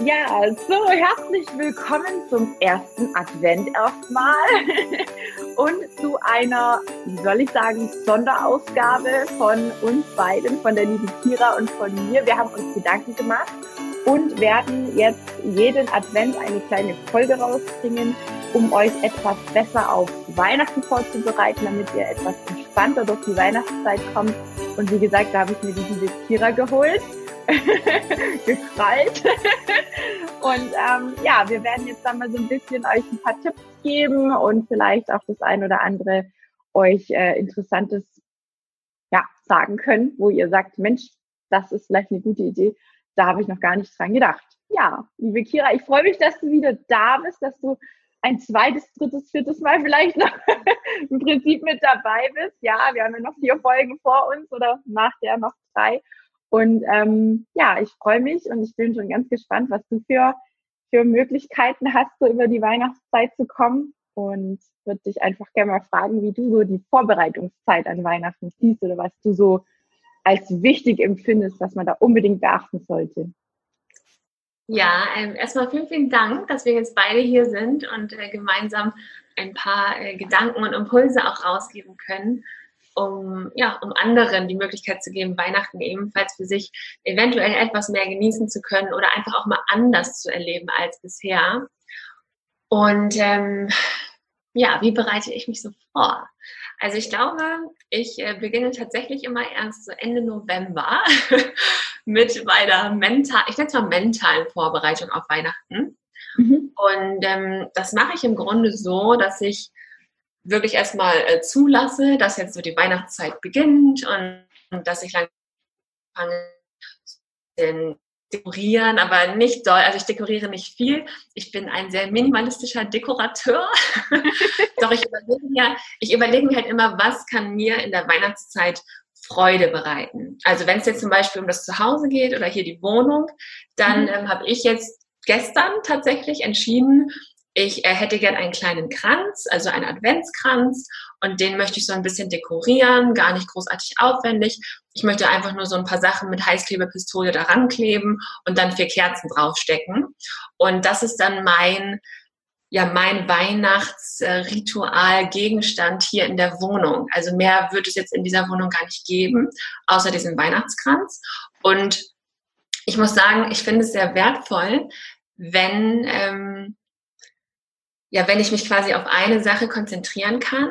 Ja, so herzlich willkommen zum ersten Advent erstmal und zu einer, wie soll ich sagen, Sonderausgabe von uns beiden, von der lieben Kira und von mir. Wir haben uns Gedanken gemacht und werden jetzt jeden Advent eine kleine Folge rausbringen, um euch etwas besser auf Weihnachten vorzubereiten, damit ihr etwas entspannter durch die Weihnachtszeit kommt. Und wie gesagt, da habe ich mir die liebe Kira geholt. gekrallt. und ähm, ja, wir werden jetzt dann mal so ein bisschen euch ein paar Tipps geben und vielleicht auch das ein oder andere euch äh, Interessantes ja, sagen können, wo ihr sagt, Mensch, das ist vielleicht eine gute Idee. Da habe ich noch gar nicht dran gedacht. Ja, liebe Kira, ich freue mich, dass du wieder da bist, dass du ein zweites, drittes, viertes Mal vielleicht noch im Prinzip mit dabei bist. Ja, wir haben ja noch vier Folgen vor uns oder nachher noch drei. Und ähm, ja, ich freue mich und ich bin schon ganz gespannt, was du für, für Möglichkeiten hast, so über die Weihnachtszeit zu kommen. Und würde dich einfach gerne mal fragen, wie du so die Vorbereitungszeit an Weihnachten siehst oder was du so als wichtig empfindest, was man da unbedingt beachten sollte. Ja, ähm, erstmal vielen, vielen Dank, dass wir jetzt beide hier sind und äh, gemeinsam ein paar äh, Gedanken und Impulse auch rausgeben können um, ja, um anderen die Möglichkeit zu geben, Weihnachten ebenfalls für sich eventuell etwas mehr genießen zu können oder einfach auch mal anders zu erleben als bisher. Und ähm, ja, wie bereite ich mich so vor? Also ich glaube, ich äh, beginne tatsächlich immer erst so Ende November mit meiner mental, ich nenne es mal mentalen Vorbereitung auf Weihnachten. Mhm. Und ähm, das mache ich im Grunde so, dass ich wirklich erstmal äh, zulasse, dass jetzt so die Weihnachtszeit beginnt und, und dass ich langsam fange den dekorieren, aber nicht doll. Also ich dekoriere nicht viel. Ich bin ein sehr minimalistischer Dekorateur. Doch ich überlege mir, ich überlege mir halt immer, was kann mir in der Weihnachtszeit Freude bereiten. Also wenn es jetzt zum Beispiel um das Zuhause geht oder hier die Wohnung, dann mhm. ähm, habe ich jetzt gestern tatsächlich entschieden, ich äh, hätte gern einen kleinen Kranz, also einen Adventskranz und den möchte ich so ein bisschen dekorieren, gar nicht großartig aufwendig. Ich möchte einfach nur so ein paar Sachen mit Heißklebepistole daran kleben und dann vier Kerzen draufstecken. Und das ist dann mein, ja, mein Weihnachtsritual Gegenstand hier in der Wohnung. Also mehr wird es jetzt in dieser Wohnung gar nicht geben, außer diesen Weihnachtskranz. Und ich muss sagen, ich finde es sehr wertvoll, wenn, ähm, ja, wenn ich mich quasi auf eine Sache konzentrieren kann,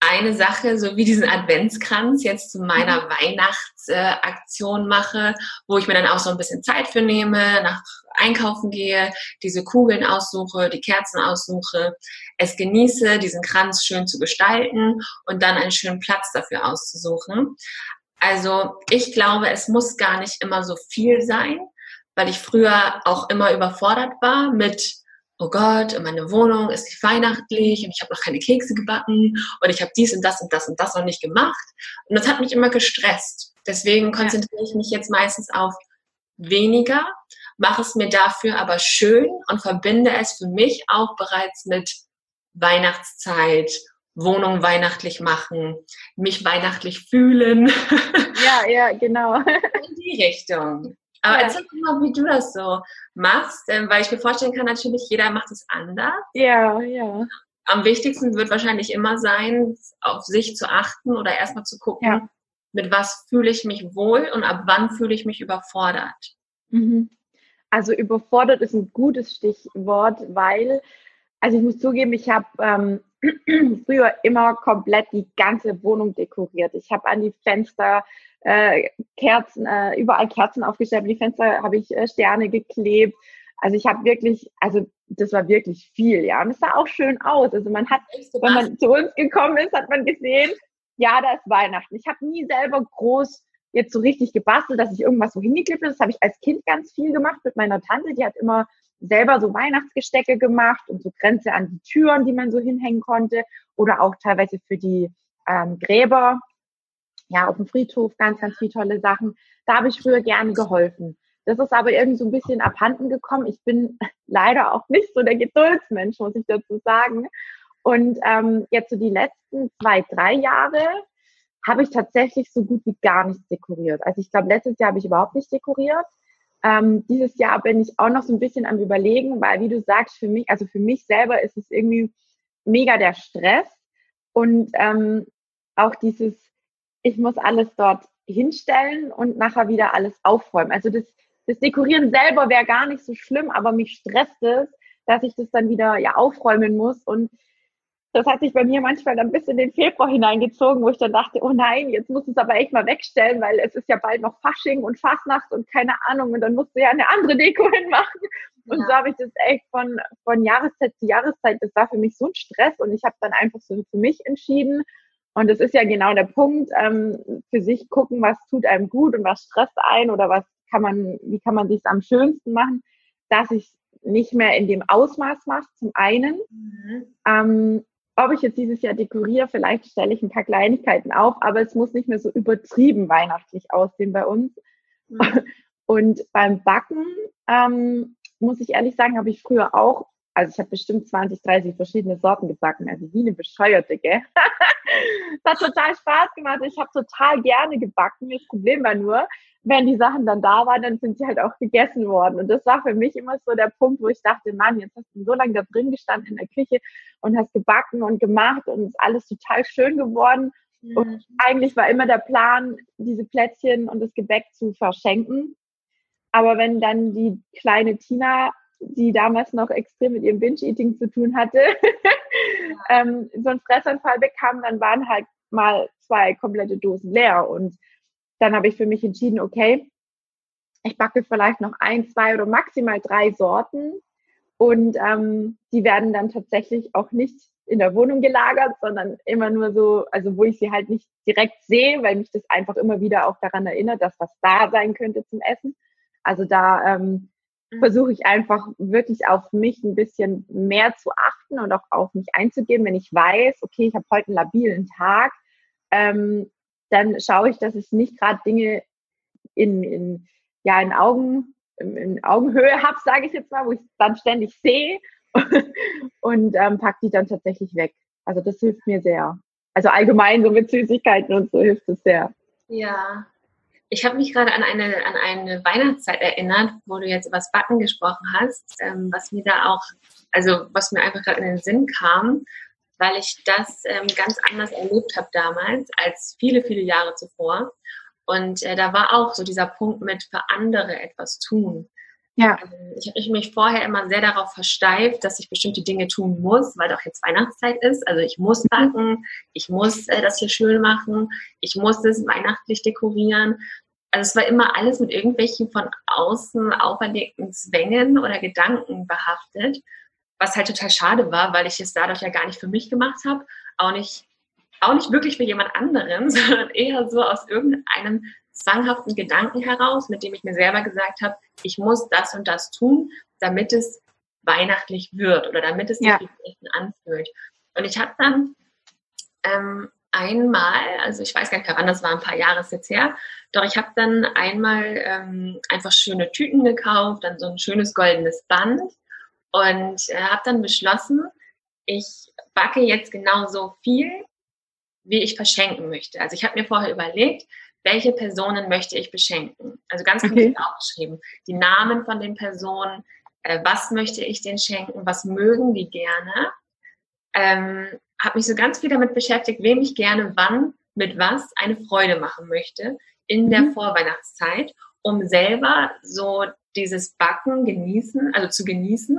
eine Sache, so wie diesen Adventskranz jetzt zu meiner mhm. Weihnachtsaktion äh, mache, wo ich mir dann auch so ein bisschen Zeit für nehme, nach einkaufen gehe, diese Kugeln aussuche, die Kerzen aussuche, es genieße, diesen Kranz schön zu gestalten und dann einen schönen Platz dafür auszusuchen. Also ich glaube, es muss gar nicht immer so viel sein, weil ich früher auch immer überfordert war mit oh Gott, meine Wohnung ist nicht weihnachtlich und ich habe noch keine Kekse gebacken und ich habe dies und das und das und das noch nicht gemacht. Und das hat mich immer gestresst. Deswegen konzentriere ich mich jetzt meistens auf weniger, mache es mir dafür aber schön und verbinde es für mich auch bereits mit Weihnachtszeit, Wohnung weihnachtlich machen, mich weihnachtlich fühlen. Ja, ja, genau. In die Richtung. Aber ja. erzähl mal, wie du das so machst, weil ich mir vorstellen kann, natürlich jeder macht es anders. Ja, ja. Am wichtigsten wird wahrscheinlich immer sein, auf sich zu achten oder erstmal zu gucken, ja. mit was fühle ich mich wohl und ab wann fühle ich mich überfordert. Mhm. Also überfordert ist ein gutes Stichwort, weil, also ich muss zugeben, ich habe ähm, früher immer komplett die ganze Wohnung dekoriert. Ich habe an die Fenster äh, Kerzen, äh, überall Kerzen aufgestellt, die Fenster habe ich äh, Sterne geklebt. Also ich habe wirklich, also das war wirklich viel, ja. Und es sah auch schön aus. Also man hat, wenn man zu uns gekommen ist, hat man gesehen, ja, da ist Weihnachten. Ich habe nie selber groß jetzt so richtig gebastelt, dass ich irgendwas so hingeklebt habe. Das habe ich als Kind ganz viel gemacht mit meiner Tante. Die hat immer selber so Weihnachtsgestecke gemacht und so Grenze an die Türen, die man so hinhängen konnte. Oder auch teilweise für die ähm, Gräber ja, auf dem Friedhof, ganz, ganz viele tolle Sachen. Da habe ich früher gerne geholfen. Das ist aber irgendwie so ein bisschen abhanden gekommen. Ich bin leider auch nicht so der Geduldsmensch, muss ich dazu sagen. Und ähm, jetzt so die letzten zwei, drei Jahre habe ich tatsächlich so gut wie gar nichts dekoriert. Also ich glaube, letztes Jahr habe ich überhaupt nicht dekoriert. Ähm, dieses Jahr bin ich auch noch so ein bisschen am Überlegen, weil wie du sagst, für mich, also für mich selber ist es irgendwie mega der Stress und ähm, auch dieses, ich muss alles dort hinstellen und nachher wieder alles aufräumen. Also das, das Dekorieren selber wäre gar nicht so schlimm, aber mich stresst es, dass ich das dann wieder ja aufräumen muss und das hat sich bei mir manchmal dann bis in den Februar hineingezogen, wo ich dann dachte, oh nein, jetzt muss es aber echt mal wegstellen, weil es ist ja bald noch Fasching und Fastnacht und keine Ahnung und dann musst du ja eine andere Deko hinmachen. Und ja. so habe ich das echt von, von Jahreszeit zu Jahreszeit, das war für mich so ein Stress und ich habe dann einfach so für mich entschieden. Und das ist ja genau der Punkt, ähm, für sich gucken, was tut einem gut und was stresst ein oder was kann man, wie kann man sich am schönsten machen, dass ich nicht mehr in dem Ausmaß mache, zum einen. Mhm. Ähm, ob ich jetzt dieses Jahr dekoriere, vielleicht stelle ich ein paar Kleinigkeiten auf, aber es muss nicht mehr so übertrieben weihnachtlich aussehen bei uns. Mhm. Und beim Backen, ähm, muss ich ehrlich sagen, habe ich früher auch, also ich habe bestimmt 20, 30 verschiedene Sorten gebacken, also wie eine Bescheuerte, gell? das hat total Spaß gemacht. Ich habe total gerne gebacken. Das Problem war nur, wenn die Sachen dann da waren, dann sind sie halt auch gegessen worden. Und das war für mich immer so der Punkt, wo ich dachte, Mann, jetzt hast du so lange da drin gestanden in der Küche und hast gebacken und gemacht und ist alles total schön geworden. Mhm. Und eigentlich war immer der Plan, diese Plätzchen und das Gebäck zu verschenken. Aber wenn dann die kleine Tina, die damals noch extrem mit ihrem Binge-Eating zu tun hatte, ähm, so einen Fressanfall bekam, dann waren halt mal zwei komplette Dosen leer. Und dann habe ich für mich entschieden, okay, ich backe vielleicht noch ein, zwei oder maximal drei Sorten. Und ähm, die werden dann tatsächlich auch nicht in der Wohnung gelagert, sondern immer nur so, also wo ich sie halt nicht direkt sehe, weil mich das einfach immer wieder auch daran erinnert, dass was da sein könnte zum Essen. Also da ähm. Versuche ich einfach wirklich auf mich ein bisschen mehr zu achten und auch auf mich einzugehen, wenn ich weiß, okay, ich habe heute einen labilen Tag, ähm, dann schaue ich, dass ich nicht gerade Dinge in, in, ja, in, Augen, in Augenhöhe habe, sage ich jetzt mal, wo ich dann ständig sehe und ähm, pack die dann tatsächlich weg. Also das hilft mir sehr. Also allgemein so mit Süßigkeiten und so hilft es sehr. Ja. Ich habe mich gerade an eine, an eine Weihnachtszeit erinnert, wo du jetzt über das Backen gesprochen hast, ähm, was mir da auch, also was mir einfach gerade in den Sinn kam weil ich das ähm, ganz anders erlebt habe damals als viele, viele Jahre zuvor. Und äh, da war auch so dieser Punkt mit für andere etwas tun. Ja. Ähm, ich habe mich vorher immer sehr darauf versteift, dass ich bestimmte Dinge tun muss, weil doch jetzt Weihnachtszeit ist. Also ich muss mhm. backen, ich muss äh, das hier schön machen, ich muss es weihnachtlich dekorieren. Also es war immer alles mit irgendwelchen von außen auferlegten Zwängen oder Gedanken behaftet was halt total schade war, weil ich es dadurch ja gar nicht für mich gemacht habe, auch nicht, auch nicht wirklich für jemand anderen, sondern eher so aus irgendeinem zwanghaften Gedanken heraus, mit dem ich mir selber gesagt habe, ich muss das und das tun, damit es weihnachtlich wird oder damit es sich ja. anfühlt. Und ich habe dann ähm, einmal, also ich weiß gar nicht mehr wann, das war ein paar Jahre jetzt her, doch ich habe dann einmal ähm, einfach schöne Tüten gekauft, dann so ein schönes goldenes Band und äh, habe dann beschlossen, ich backe jetzt genauso viel, wie ich verschenken möchte. Also ich habe mir vorher überlegt, welche Personen möchte ich beschenken. Also ganz konkret okay. aufgeschrieben. Die Namen von den Personen, äh, was möchte ich denen schenken, was mögen die gerne. Ähm, habe mich so ganz viel damit beschäftigt, wem ich gerne wann mit was eine Freude machen möchte in mhm. der Vorweihnachtszeit, um selber so dieses Backen genießen, also zu genießen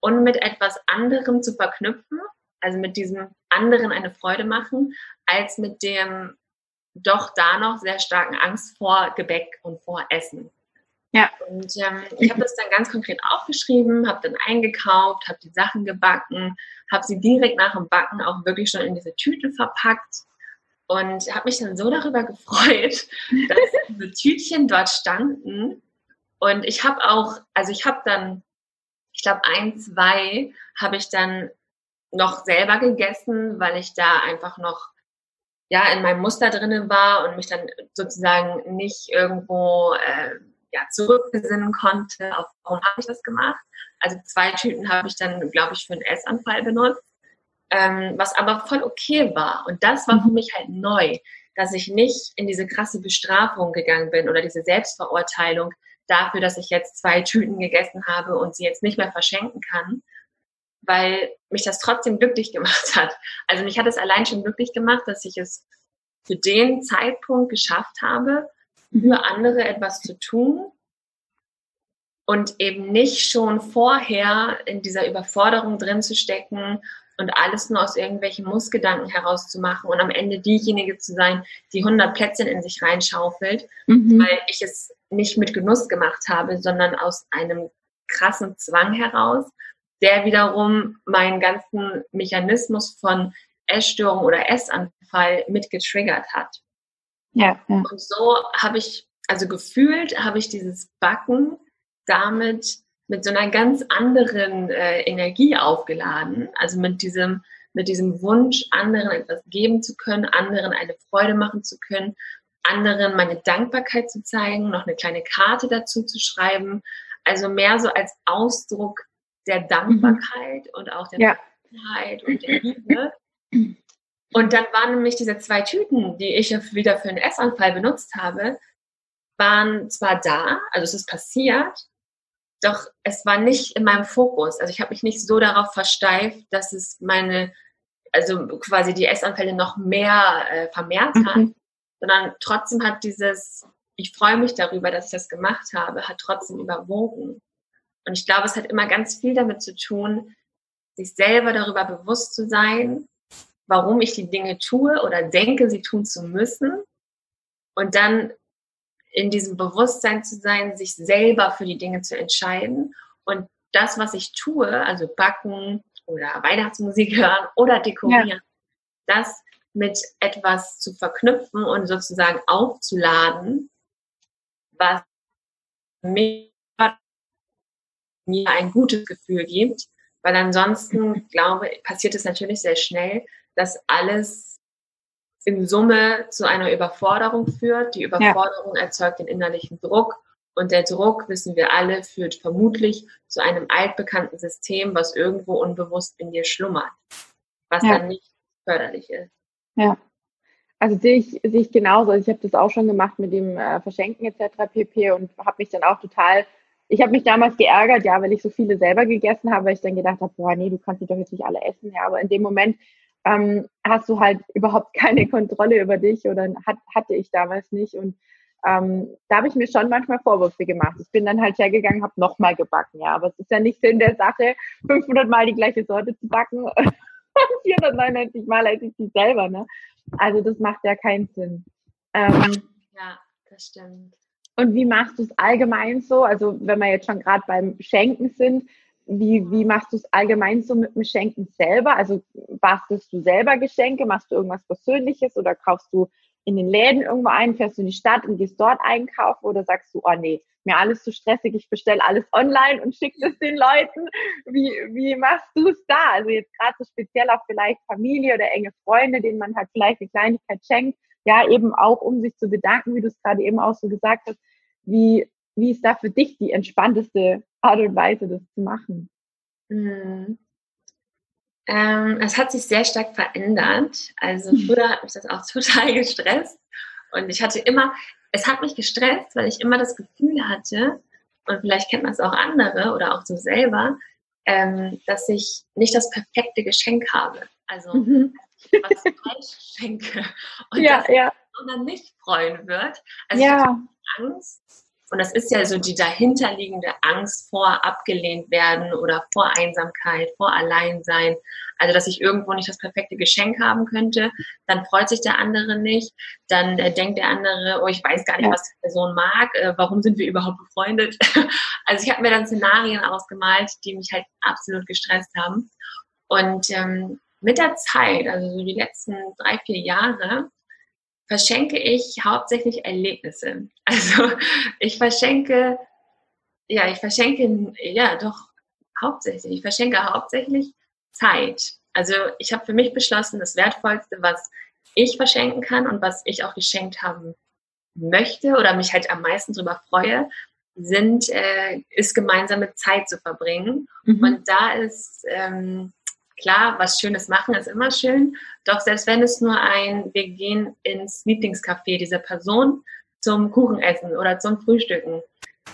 und mit etwas anderem zu verknüpfen, also mit diesem anderen eine Freude machen, als mit dem doch da noch sehr starken Angst vor Gebäck und vor Essen. Ja. Und ähm, ich habe das dann ganz konkret aufgeschrieben, habe dann eingekauft, habe die Sachen gebacken, habe sie direkt nach dem Backen auch wirklich schon in diese Tüte verpackt und habe mich dann so darüber gefreut, dass diese Tütchen dort standen. Und ich habe auch, also ich habe dann ich glaube, ein, zwei habe ich dann noch selber gegessen, weil ich da einfach noch ja in meinem Muster drinnen war und mich dann sozusagen nicht irgendwo äh, ja, zurückbesinnen konnte, auf warum habe ich das gemacht. Also zwei Tüten habe ich dann, glaube ich, für einen Essanfall benutzt, ähm, was aber voll okay war. Und das war für mich halt neu, dass ich nicht in diese krasse Bestrafung gegangen bin oder diese Selbstverurteilung, dafür, dass ich jetzt zwei Tüten gegessen habe und sie jetzt nicht mehr verschenken kann, weil mich das trotzdem glücklich gemacht hat. Also mich hat es allein schon glücklich gemacht, dass ich es für den Zeitpunkt geschafft habe, für andere etwas zu tun und eben nicht schon vorher in dieser Überforderung drin zu stecken und alles nur aus irgendwelchen Mussgedanken herauszumachen und am Ende diejenige zu sein, die 100 Plätzchen in sich reinschaufelt, mhm. weil ich es nicht mit Genuss gemacht habe, sondern aus einem krassen Zwang heraus, der wiederum meinen ganzen Mechanismus von Essstörung oder Essanfall mit getriggert hat. Ja, ja. Und so habe ich, also gefühlt habe ich dieses Backen damit mit so einer ganz anderen äh, Energie aufgeladen. Also mit diesem, mit diesem Wunsch, anderen etwas geben zu können, anderen eine Freude machen zu können, anderen meine Dankbarkeit zu zeigen, noch eine kleine Karte dazu zu schreiben. Also mehr so als Ausdruck der Dankbarkeit mhm. und auch der ja. und der Liebe. Und dann waren nämlich diese zwei Tüten, die ich wieder für einen Essanfall benutzt habe, waren zwar da, also es ist passiert, doch es war nicht in meinem Fokus. Also ich habe mich nicht so darauf versteift, dass es meine, also quasi die Essanfälle noch mehr äh, vermehrt hat, mhm. sondern trotzdem hat dieses, ich freue mich darüber, dass ich das gemacht habe, hat trotzdem überwogen. Und ich glaube, es hat immer ganz viel damit zu tun, sich selber darüber bewusst zu sein, warum ich die Dinge tue oder denke, sie tun zu müssen. Und dann in diesem Bewusstsein zu sein, sich selber für die Dinge zu entscheiden und das, was ich tue, also backen oder Weihnachtsmusik hören oder dekorieren, ja. das mit etwas zu verknüpfen und sozusagen aufzuladen, was mir, mir ein gutes Gefühl gibt, weil ansonsten, glaube passiert es natürlich sehr schnell, dass alles in Summe zu einer Überforderung führt. Die Überforderung ja. erzeugt den innerlichen Druck und der Druck, wissen wir alle, führt vermutlich zu einem altbekannten System, was irgendwo unbewusst in dir schlummert, was ja. dann nicht förderlich ist. Ja. Also sehe ich, sehe ich genauso. Also ich habe das auch schon gemacht mit dem äh, Verschenken etc. pp. und habe mich dann auch total, ich habe mich damals geärgert, ja, weil ich so viele selber gegessen habe, weil ich dann gedacht habe, boah, nee, du kannst die doch jetzt nicht alle essen. Ja, aber in dem Moment ähm, hast du halt überhaupt keine Kontrolle über dich oder hat, hatte ich damals nicht. Und ähm, da habe ich mir schon manchmal Vorwürfe gemacht. Ich bin dann halt hergegangen, habe nochmal gebacken, ja. Aber es ist ja nicht Sinn der Sache, 500 Mal die gleiche Sorte zu backen. 499 Mal esse ich die selber, ne? Also das macht ja keinen Sinn. Ähm, ja, das stimmt. Und wie machst du es allgemein so? Also wenn wir jetzt schon gerade beim Schenken sind, wie, wie machst du es allgemein so mit dem Schenken selber? Also bastelst du selber Geschenke? Machst du irgendwas Persönliches oder kaufst du in den Läden irgendwo ein, fährst du in die Stadt und gehst dort einkaufen oder sagst du, oh nee, mir alles zu stressig, ich bestelle alles online und schicke es den Leuten. Wie, wie machst du es da? Also jetzt gerade so speziell auch vielleicht Familie oder enge Freunde, denen man halt vielleicht eine Kleinigkeit schenkt, ja, eben auch um sich zu bedanken, wie du es gerade eben auch so gesagt hast. Wie, wie ist da für dich die entspannteste Art und Weise, das zu machen? Mhm. Ähm, es hat sich sehr stark verändert. Also mhm. früher hat mich das auch total gestresst. Und ich hatte immer, es hat mich gestresst, weil ich immer das Gefühl hatte, und vielleicht kennt man es auch andere oder auch so selber, ähm, dass ich nicht das perfekte Geschenk habe. Also mhm. Was falsch schenke und ja, dass ja. man nicht freuen wird. Also ja. Angst, und das ist ja so die dahinterliegende Angst vor abgelehnt werden oder vor Einsamkeit, vor Alleinsein. Also, dass ich irgendwo nicht das perfekte Geschenk haben könnte, dann freut sich der andere nicht, dann äh, denkt der andere, oh, ich weiß gar nicht, was die Person mag, äh, warum sind wir überhaupt befreundet? also, ich habe mir dann Szenarien ausgemalt, die mich halt absolut gestresst haben. Und ähm, mit der Zeit, also so die letzten drei, vier Jahre, verschenke ich hauptsächlich Erlebnisse. Also ich verschenke, ja, ich verschenke, ja, doch hauptsächlich, ich verschenke hauptsächlich Zeit. Also ich habe für mich beschlossen, das Wertvollste, was ich verschenken kann und was ich auch geschenkt haben möchte oder mich halt am meisten darüber freue, sind, äh, ist gemeinsame Zeit zu verbringen. Mhm. Und da ist ähm, Klar, was Schönes machen ist immer schön, doch selbst wenn es nur ein, wir gehen ins Lieblingscafé dieser Person zum Kuchenessen oder zum Frühstücken,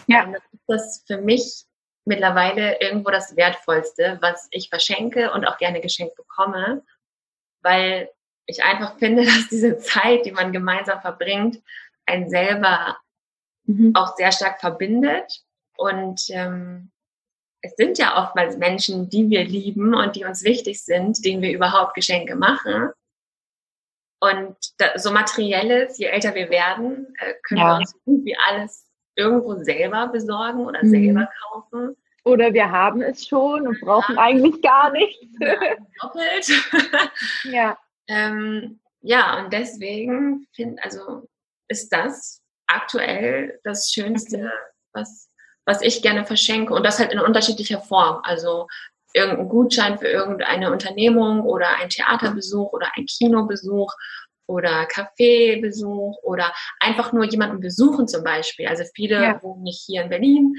ja. Das ist für mich mittlerweile irgendwo das Wertvollste, was ich verschenke und auch gerne geschenkt bekomme, weil ich einfach finde, dass diese Zeit, die man gemeinsam verbringt, einen selber mhm. auch sehr stark verbindet. Und ähm, es sind ja oftmals Menschen, die wir lieben und die uns wichtig sind, denen wir überhaupt Geschenke machen. Und da, so materielles, je älter wir werden, äh, können ja. wir uns gut wie alles irgendwo selber besorgen oder mhm. selber kaufen. Oder wir haben es schon und brauchen ja. eigentlich gar nichts. Ja, doppelt. ja. ähm, ja, und deswegen find, also ist das aktuell das Schönste, okay. was, was ich gerne verschenke. Und das halt in unterschiedlicher Form. Also irgendein Gutschein für irgendeine Unternehmung oder ein Theaterbesuch oder ein Kinobesuch oder Kaffeebesuch oder einfach nur jemanden besuchen zum Beispiel. Also viele ja. wohnen nicht hier in Berlin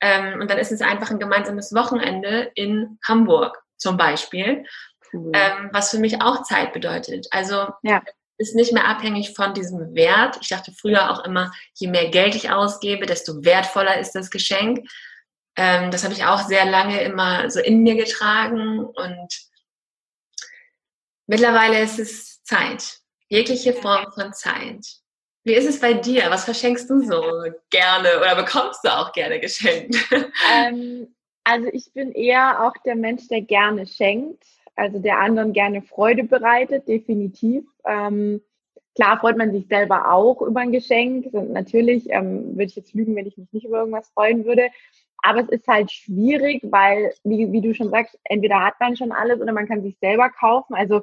ähm, und dann ist es einfach ein gemeinsames Wochenende in Hamburg zum Beispiel, cool. ähm, was für mich auch Zeit bedeutet. Also ja. Ist nicht mehr abhängig von diesem Wert. Ich dachte früher auch immer, je mehr Geld ich ausgebe, desto wertvoller ist das Geschenk. Ähm, das habe ich auch sehr lange immer so in mir getragen und mittlerweile ist es Zeit. Jegliche Form von Zeit. Wie ist es bei dir? Was verschenkst du so gerne oder bekommst du auch gerne geschenkt? Ähm, also ich bin eher auch der Mensch, der gerne schenkt, also der anderen gerne Freude bereitet, definitiv. Ähm, klar freut man sich selber auch über ein Geschenk. Und natürlich ähm, würde ich jetzt lügen, wenn ich mich nicht über irgendwas freuen würde. Aber es ist halt schwierig, weil, wie, wie du schon sagst, entweder hat man schon alles oder man kann sich selber kaufen. Also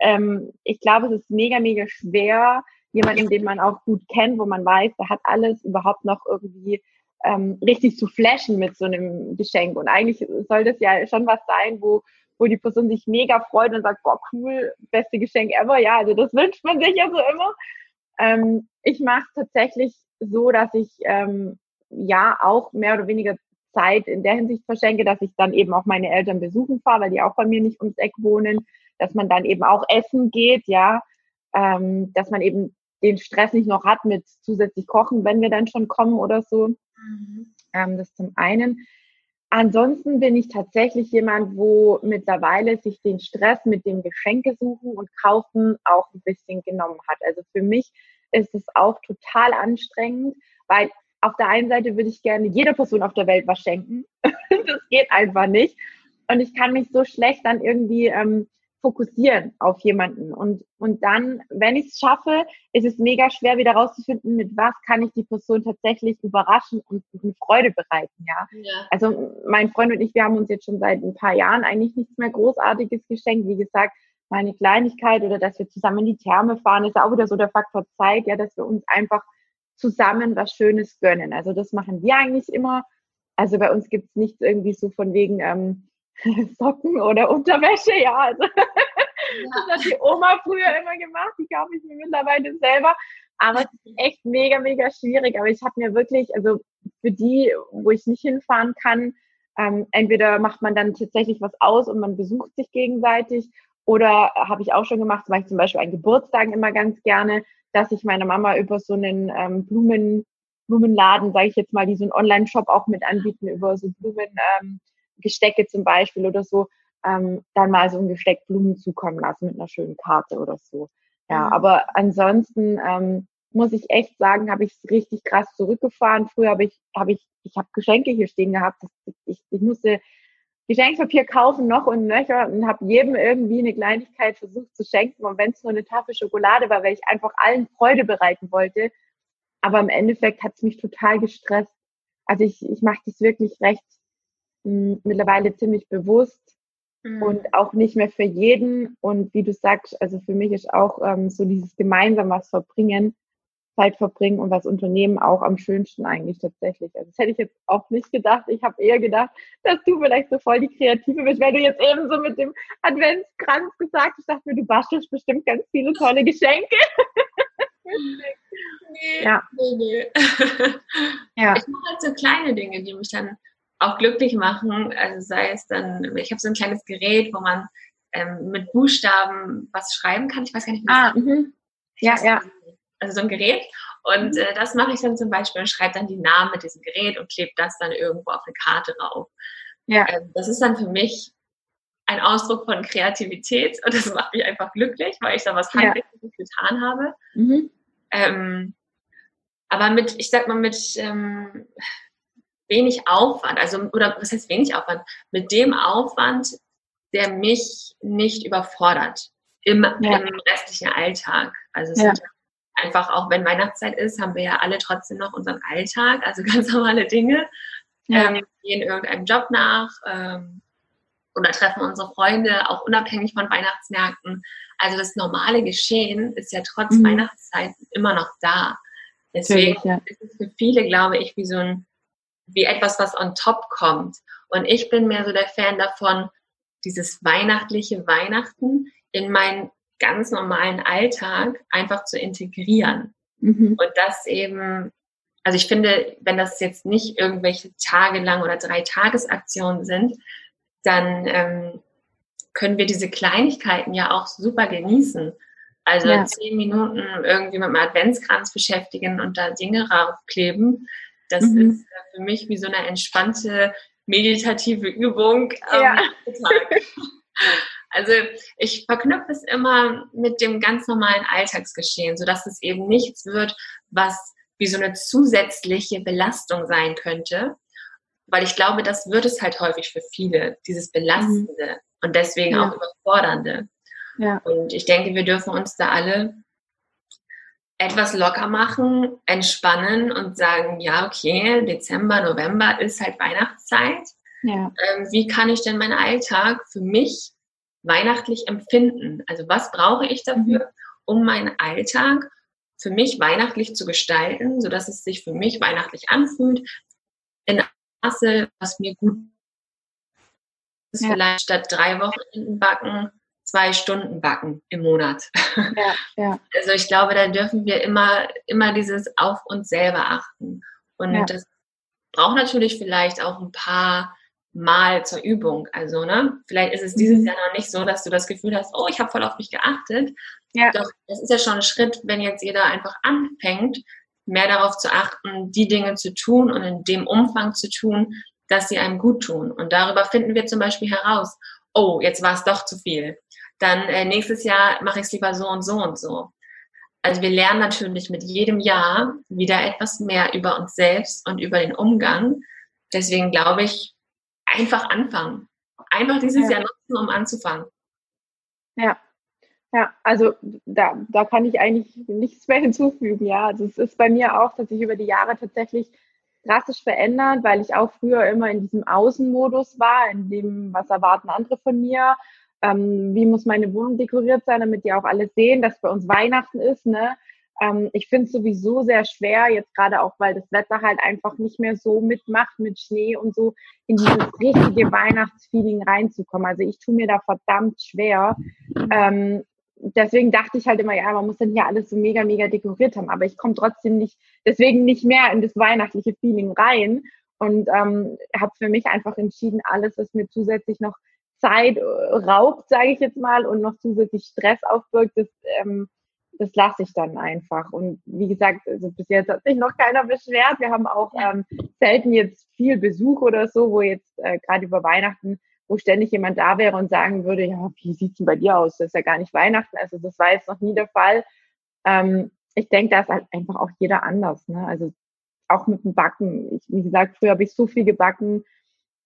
ähm, ich glaube, es ist mega, mega schwer, jemanden, den man auch gut kennt, wo man weiß, der hat alles überhaupt noch irgendwie ähm, richtig zu flashen mit so einem Geschenk. Und eigentlich soll das ja schon was sein, wo, wo die Person sich mega freut und sagt, boah, cool, beste Geschenk ever. Ja, also das wünscht man sich ja so immer. Ähm, ich mache es tatsächlich so, dass ich ähm, ja auch mehr oder weniger Zeit in der Hinsicht verschenke, dass ich dann eben auch meine Eltern besuchen fahre, weil die auch bei mir nicht ums Eck wohnen, dass man dann eben auch essen geht, ja, ähm, dass man eben den Stress nicht noch hat mit zusätzlich kochen, wenn wir dann schon kommen oder so. Mhm. Ähm, das zum einen. Ansonsten bin ich tatsächlich jemand, wo mittlerweile sich den Stress mit dem Geschenke suchen und kaufen auch ein bisschen genommen hat. Also für mich ist es auch total anstrengend, weil auf der einen Seite würde ich gerne jeder Person auf der Welt was schenken. das geht einfach nicht. Und ich kann mich so schlecht dann irgendwie ähm, fokussieren auf jemanden. Und, und dann, wenn ich es schaffe, ist es mega schwer, wieder rauszufinden, mit was kann ich die Person tatsächlich überraschen und eine Freude bereiten, ja? ja. Also mein Freund und ich, wir haben uns jetzt schon seit ein paar Jahren eigentlich nichts mehr Großartiges geschenkt. Wie gesagt, meine Kleinigkeit oder dass wir zusammen in die Therme fahren, ist auch wieder so der Faktor Zeit, ja, dass wir uns einfach zusammen was Schönes gönnen. Also das machen wir eigentlich immer. Also bei uns gibt es nichts irgendwie so von wegen, ähm, Socken oder Unterwäsche, ja. Also, ja. Das hat die Oma früher immer gemacht, die kaufe ich mir mittlerweile selber. Aber es ist echt mega, mega schwierig. Aber ich habe mir wirklich, also für die, wo ich nicht hinfahren kann, ähm, entweder macht man dann tatsächlich was aus und man besucht sich gegenseitig oder habe ich auch schon gemacht, mache ich zum Beispiel an Geburtstagen immer ganz gerne, dass ich meiner Mama über so einen ähm, Blumen, Blumenladen, sage ich jetzt mal, die so einen Online-Shop auch mit anbieten, über so Blumen, ähm, Gestecke zum Beispiel oder so, ähm, dann mal so ein Gesteck Blumen zukommen lassen mit einer schönen Karte oder so. Ja, mhm. aber ansonsten ähm, muss ich echt sagen, habe ich es richtig krass zurückgefahren. Früher habe ich, habe ich, ich habe Geschenke hier stehen gehabt. Ich, ich musste Geschenkpapier kaufen noch und nöcher und habe jedem irgendwie eine Kleinigkeit versucht zu schenken. Und wenn es nur eine Tafel Schokolade war, weil ich einfach allen Freude bereiten wollte. Aber im Endeffekt hat es mich total gestresst. Also ich, ich mache das wirklich recht mittlerweile ziemlich bewusst mhm. und auch nicht mehr für jeden. Und wie du sagst, also für mich ist auch ähm, so dieses gemeinsam was verbringen, Zeit verbringen und was unternehmen auch am schönsten eigentlich tatsächlich. Also das hätte ich jetzt auch nicht gedacht. Ich habe eher gedacht, dass du vielleicht so voll die Kreative bist, weil du jetzt eben so mit dem Adventskranz gesagt hast. Ich dachte mir, du bastelst bestimmt ganz viele tolle Geschenke. nee, ja. nee, nee. ja. Ich mache halt so kleine Dinge, die mich dann auch glücklich machen. Also sei es dann, ich habe so ein kleines Gerät, wo man ähm, mit Buchstaben was schreiben kann. Ich weiß gar nicht, wie ah, mhm. Ja, ja. Also so ein Gerät. Und äh, das mache ich dann zum Beispiel und schreibe dann die Namen mit diesem Gerät und klebe das dann irgendwo auf eine Karte rauf. Ja. Ähm, das ist dann für mich ein Ausdruck von Kreativität und das macht mich einfach glücklich, weil ich da was Handwerkliches ja. getan habe. Mhm. Ähm, aber mit, ich sag mal, mit ähm, wenig Aufwand, also, oder was heißt wenig Aufwand? Mit dem Aufwand, der mich nicht überfordert im, ja. im restlichen Alltag. Also es ja. einfach auch, wenn Weihnachtszeit ist, haben wir ja alle trotzdem noch unseren Alltag, also ganz normale Dinge. Ja. Ähm, gehen irgendeinem Job nach ähm, oder treffen unsere Freunde, auch unabhängig von Weihnachtsmärkten. Also das normale Geschehen ist ja trotz mhm. Weihnachtszeit immer noch da. Deswegen ist es für viele, glaube ich, wie so ein, wie etwas, was on top kommt. Und ich bin mehr so der Fan davon, dieses weihnachtliche Weihnachten in meinen ganz normalen Alltag einfach zu integrieren. Mhm. Und das eben, also ich finde, wenn das jetzt nicht irgendwelche tagelang oder drei Tagesaktionen sind, dann ähm, können wir diese Kleinigkeiten ja auch super genießen. Also ja. zehn Minuten irgendwie mit einem Adventskranz beschäftigen und da Dinge raufkleben, das mhm. ist für mich wie so eine entspannte meditative Übung am ja. Also ich verknüpfe es immer mit dem ganz normalen Alltagsgeschehen, sodass es eben nichts wird, was wie so eine zusätzliche Belastung sein könnte. Weil ich glaube, das wird es halt häufig für viele, dieses Belastende mhm. und deswegen ja. auch Überfordernde. Ja. Und ich denke, wir dürfen uns da alle etwas locker machen, entspannen und sagen, ja, okay, Dezember, November ist halt Weihnachtszeit. Ja. Ähm, wie kann ich denn meinen Alltag für mich weihnachtlich empfinden? Also was brauche ich dafür, mhm. um meinen Alltag für mich weihnachtlich zu gestalten, sodass es sich für mich weihnachtlich anfühlt, in Maße, was mir gut ist, ja. vielleicht statt drei Wochen backen, zwei Stunden backen im Monat. Ja, ja. Also ich glaube, da dürfen wir immer, immer dieses auf uns selber achten. Und ja. das braucht natürlich vielleicht auch ein paar Mal zur Übung. Also, ne, vielleicht ist es dieses mhm. Jahr noch nicht so, dass du das Gefühl hast, oh, ich habe voll auf mich geachtet. Ja. Doch es ist ja schon ein Schritt, wenn jetzt jeder einfach anfängt, mehr darauf zu achten, die Dinge zu tun und in dem Umfang zu tun, dass sie einem gut tun. Und darüber finden wir zum Beispiel heraus, oh, jetzt war es doch zu viel. Dann äh, nächstes Jahr mache ich es lieber so und so und so. Also wir lernen natürlich mit jedem Jahr wieder etwas mehr über uns selbst und über den Umgang. Deswegen glaube ich, einfach anfangen. Einfach dieses ja. Jahr nutzen, um anzufangen. Ja, ja, also da, da kann ich eigentlich nichts mehr hinzufügen. Ja, also es ist bei mir auch, dass sich über die Jahre tatsächlich drastisch verändert, weil ich auch früher immer in diesem Außenmodus war, in dem, was erwarten andere von mir, ähm, wie muss meine Wohnung dekoriert sein, damit die auch alle sehen, dass bei uns Weihnachten ist. Ne? Ähm, ich finde es sowieso sehr schwer, jetzt gerade auch, weil das Wetter halt einfach nicht mehr so mitmacht mit Schnee und so, in dieses richtige Weihnachtsfeeling reinzukommen. Also ich tue mir da verdammt schwer. Ähm, deswegen dachte ich halt immer, ja, man muss dann hier alles so mega, mega dekoriert haben. Aber ich komme trotzdem nicht, deswegen nicht mehr in das weihnachtliche Feeling rein. Und ähm, habe für mich einfach entschieden, alles, was mir zusätzlich noch Zeit äh, raubt, sage ich jetzt mal, und noch zusätzlich Stress aufbirgt, das, ähm, das lasse ich dann einfach. Und wie gesagt, also bis jetzt hat sich noch keiner beschwert. Wir haben auch ähm, selten jetzt viel Besuch oder so, wo jetzt äh, gerade über Weihnachten wo ständig jemand da wäre und sagen würde, ja, wie sieht's denn bei dir aus? Das ist ja gar nicht Weihnachten. Also das war jetzt noch nie der Fall. Ähm, ich denke, da ist halt einfach auch jeder anders. Ne? Also auch mit dem Backen. Ich, wie gesagt, früher habe ich so viel gebacken.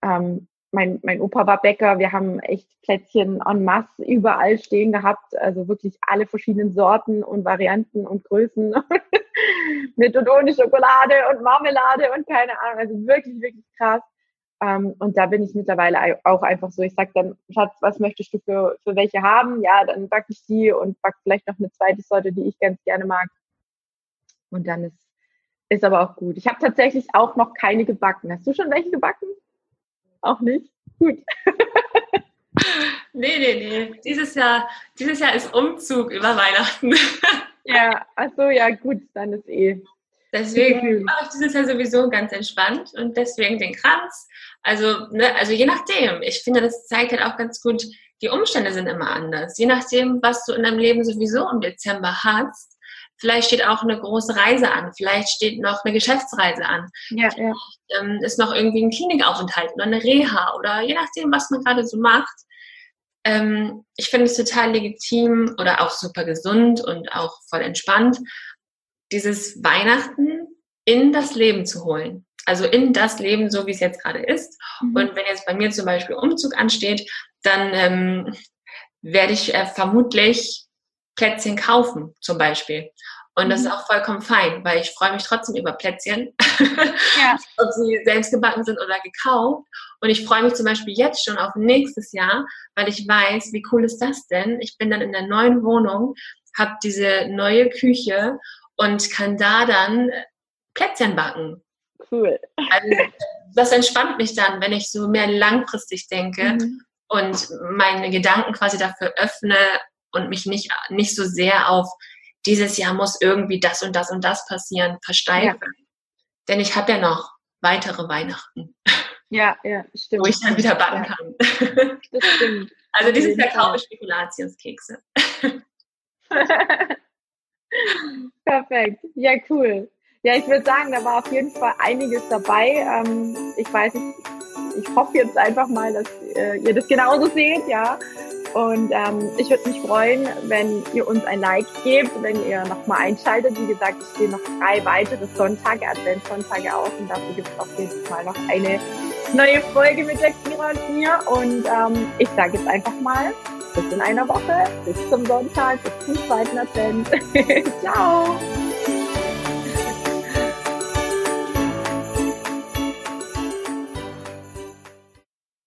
Ähm, mein, mein Opa war Bäcker. Wir haben echt Plätzchen en masse überall stehen gehabt. Also wirklich alle verschiedenen Sorten und Varianten und Größen. mit und ohne Schokolade und Marmelade und keine Ahnung. Also wirklich, wirklich krass. Ähm, und da bin ich mittlerweile auch einfach so, ich sage dann, Schatz, was möchtest du für, für welche haben? Ja, dann backe ich die und backe vielleicht noch eine zweite Sorte, die ich ganz gerne mag. Und dann ist, ist aber auch gut. Ich habe tatsächlich auch noch keine gebacken. Hast du schon welche gebacken? Auch nicht? Gut. nee, nee, nee. Dieses Jahr, dieses Jahr ist Umzug über Weihnachten. ja, ach so, ja, gut, dann ist eh Deswegen mache ich dieses Jahr sowieso ganz entspannt und deswegen den Kranz. Also, ne, also je nachdem. Ich finde, das zeigt halt auch ganz gut, die Umstände sind immer anders. Je nachdem, was du in deinem Leben sowieso im Dezember hast, Vielleicht steht auch eine große Reise an. Vielleicht steht noch eine Geschäftsreise an. Ja, ja. Ähm, ist noch irgendwie ein Klinikaufenthalt oder eine Reha oder je nachdem, was man gerade so macht. Ähm, ich finde es total legitim oder auch super gesund und auch voll entspannt, dieses Weihnachten in das Leben zu holen. Also in das Leben, so wie es jetzt gerade ist. Mhm. Und wenn jetzt bei mir zum Beispiel Umzug ansteht, dann ähm, werde ich äh, vermutlich Plätzchen kaufen, zum Beispiel. Und das ist mhm. auch vollkommen fein, weil ich freue mich trotzdem über Plätzchen, ja. ob sie selbst gebacken sind oder gekauft. Und ich freue mich zum Beispiel jetzt schon auf nächstes Jahr, weil ich weiß, wie cool ist das denn? Ich bin dann in der neuen Wohnung, habe diese neue Küche und kann da dann Plätzchen backen. Cool. Also, das entspannt mich dann, wenn ich so mehr langfristig denke mhm. und meine Gedanken quasi dafür öffne und mich nicht, nicht so sehr auf dieses Jahr muss irgendwie das und das und das passieren, versteife. Ja. Denn ich habe ja noch weitere Weihnachten. Ja, ja, stimmt. Wo ich dann wieder backen ja. kann. Das stimmt. Also dieses Jahr kaufe ich Spekulationskekse. Perfekt. Ja, cool. Ja, ich würde sagen, da war auf jeden Fall einiges dabei. Ähm, ich weiß nicht, ich hoffe jetzt einfach mal, dass äh, ihr das genauso seht, ja. Und ähm, ich würde mich freuen, wenn ihr uns ein Like gebt, wenn ihr nochmal einschaltet. Wie gesagt, es stehen noch drei weitere Sonntage, Adventssonntage aus und dafür gibt es auf jeden Fall noch eine neue Folge mit der Kira und mir. Und ähm, ich sage jetzt einfach mal, bis in einer Woche, bis zum Sonntag, bis zum zweiten Advent. Ciao!